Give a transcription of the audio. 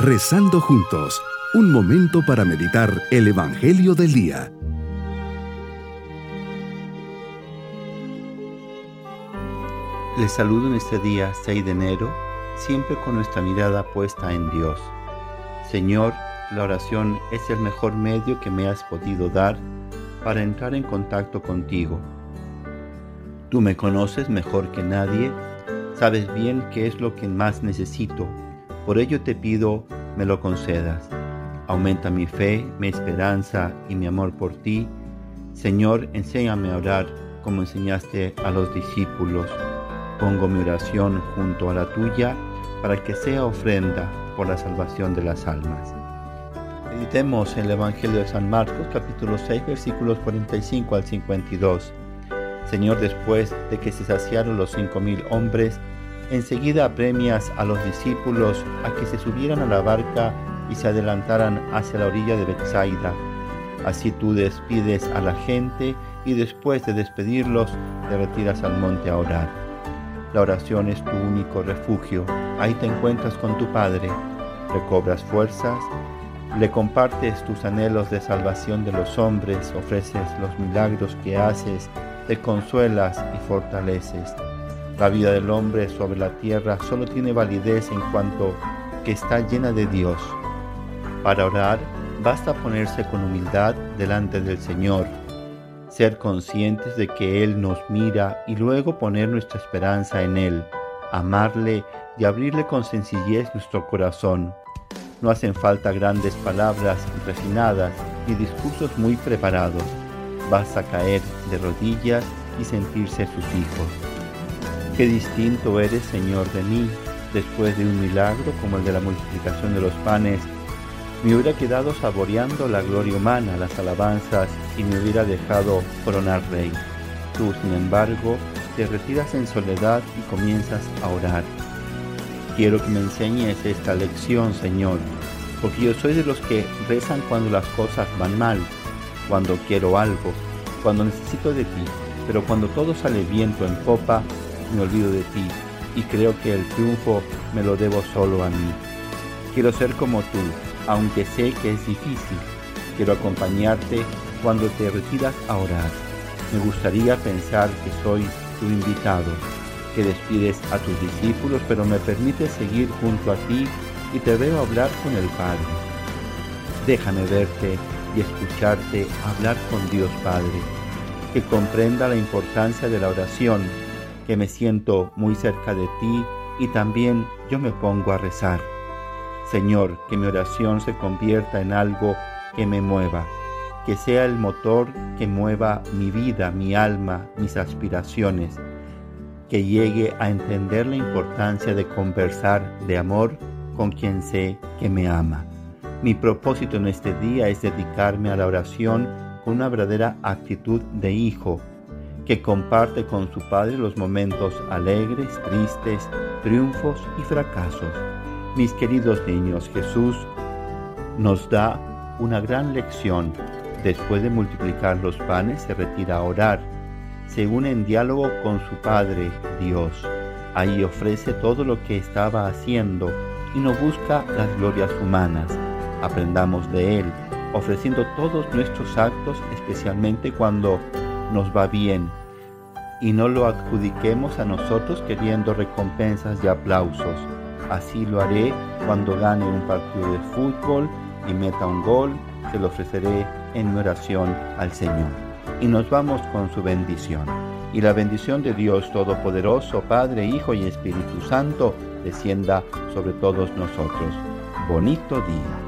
Rezando juntos, un momento para meditar el Evangelio del Día. Les saludo en este día 6 de enero, siempre con nuestra mirada puesta en Dios. Señor, la oración es el mejor medio que me has podido dar para entrar en contacto contigo. Tú me conoces mejor que nadie, sabes bien qué es lo que más necesito, por ello te pido me lo concedas. Aumenta mi fe, mi esperanza y mi amor por ti. Señor, enséñame a orar como enseñaste a los discípulos Pongo mi oración junto a la tuya para que sea ofrenda por la salvación de las almas. Meditemos el Evangelio de San Marcos capítulo 6 versículos 45 al 52. Señor, después de que se saciaron los cinco mil hombres, enseguida apremias a los discípulos a que se subieran a la barca y se adelantaran hacia la orilla de Bethsaida. Así tú despides a la gente y después de despedirlos te retiras al monte a orar. La oración es tu único refugio. Ahí te encuentras con tu Padre, recobras fuerzas, le compartes tus anhelos de salvación de los hombres, ofreces los milagros que haces, te consuelas y fortaleces. La vida del hombre sobre la tierra solo tiene validez en cuanto que está llena de Dios. Para orar, basta ponerse con humildad delante del Señor ser conscientes de que Él nos mira y luego poner nuestra esperanza en Él, amarle y abrirle con sencillez nuestro corazón. No hacen falta grandes palabras refinadas ni discursos muy preparados. Basta caer de rodillas y sentirse sus hijos. Qué distinto eres, Señor, de mí, después de un milagro como el de la multiplicación de los panes me hubiera quedado saboreando la gloria humana, las alabanzas y me hubiera dejado coronar rey. Tú, sin embargo, te retiras en soledad y comienzas a orar. Quiero que me enseñes esta lección, Señor, porque yo soy de los que rezan cuando las cosas van mal, cuando quiero algo, cuando necesito de ti, pero cuando todo sale viento en popa, me olvido de ti y creo que el triunfo me lo debo solo a mí. Quiero ser como tú, aunque sé que es difícil. Quiero acompañarte cuando te retiras a orar. Me gustaría pensar que soy tu invitado, que despides a tus discípulos, pero me permites seguir junto a ti y te veo hablar con el Padre. Déjame verte y escucharte hablar con Dios Padre, que comprenda la importancia de la oración, que me siento muy cerca de ti y también yo me pongo a rezar. Señor, que mi oración se convierta en algo que me mueva, que sea el motor que mueva mi vida, mi alma, mis aspiraciones, que llegue a entender la importancia de conversar de amor con quien sé que me ama. Mi propósito en este día es dedicarme a la oración con una verdadera actitud de hijo, que comparte con su Padre los momentos alegres, tristes, triunfos y fracasos mis queridos niños, Jesús nos da una gran lección. Después de multiplicar los panes, se retira a orar. Se une en diálogo con su Padre, Dios. Ahí ofrece todo lo que estaba haciendo y no busca las glorias humanas. Aprendamos de Él, ofreciendo todos nuestros actos, especialmente cuando nos va bien, y no lo adjudiquemos a nosotros queriendo recompensas y aplausos Así lo haré cuando gane un partido de fútbol y meta un gol, se lo ofreceré en oración al Señor. Y nos vamos con su bendición. Y la bendición de Dios Todopoderoso, Padre, Hijo y Espíritu Santo, descienda sobre todos nosotros. Bonito día.